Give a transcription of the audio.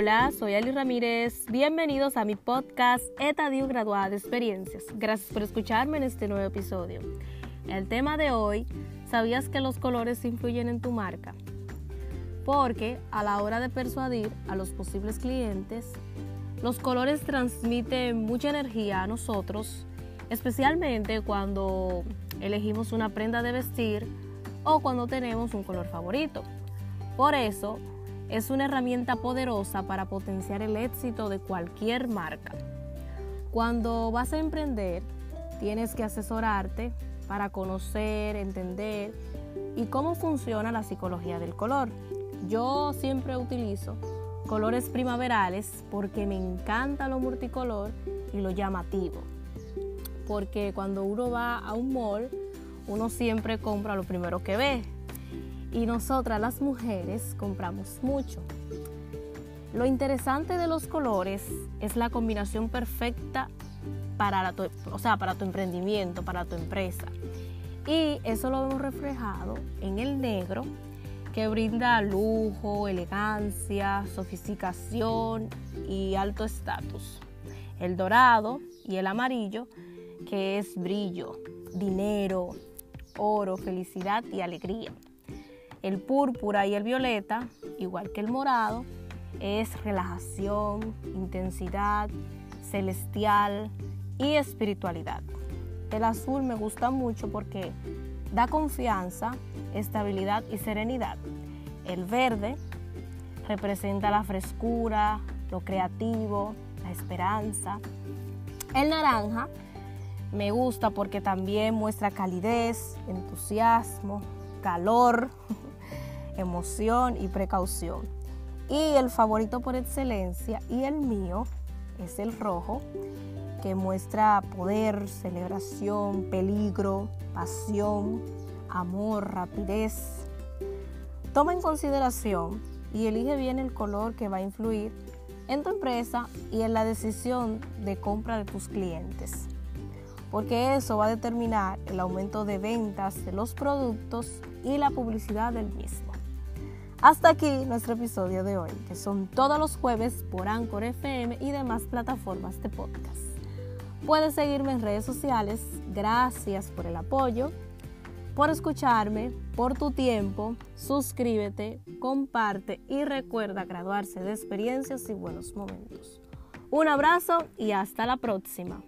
Hola, soy Ali Ramírez. Bienvenidos a mi podcast Etadio Graduada de Experiencias. Gracias por escucharme en este nuevo episodio. El tema de hoy, ¿sabías que los colores influyen en tu marca? Porque a la hora de persuadir a los posibles clientes, los colores transmiten mucha energía a nosotros, especialmente cuando elegimos una prenda de vestir o cuando tenemos un color favorito. Por eso, es una herramienta poderosa para potenciar el éxito de cualquier marca. Cuando vas a emprender, tienes que asesorarte para conocer, entender y cómo funciona la psicología del color. Yo siempre utilizo colores primaverales porque me encanta lo multicolor y lo llamativo. Porque cuando uno va a un mall, uno siempre compra lo primero que ve, y nosotras las mujeres compramos mucho. Lo interesante de los colores es la combinación perfecta para, tu, o sea, para tu emprendimiento, para tu empresa. Y eso lo vemos reflejado en el negro, que brinda lujo, elegancia, sofisticación y alto estatus. El dorado y el amarillo, que es brillo, dinero, oro, felicidad y alegría. El púrpura y el violeta, igual que el morado, es relajación, intensidad, celestial y espiritualidad. El azul me gusta mucho porque da confianza, estabilidad y serenidad. El verde representa la frescura, lo creativo, la esperanza. El naranja me gusta porque también muestra calidez, entusiasmo, calor, emoción y precaución. Y el favorito por excelencia y el mío es el rojo, que muestra poder, celebración, peligro, pasión, amor, rapidez. Toma en consideración y elige bien el color que va a influir en tu empresa y en la decisión de compra de tus clientes, porque eso va a determinar el aumento de ventas de los productos y la publicidad del mismo. Hasta aquí nuestro episodio de hoy, que son todos los jueves por Anchor FM y demás plataformas de podcast. Puedes seguirme en redes sociales. Gracias por el apoyo, por escucharme, por tu tiempo. Suscríbete, comparte y recuerda graduarse de experiencias y buenos momentos. Un abrazo y hasta la próxima.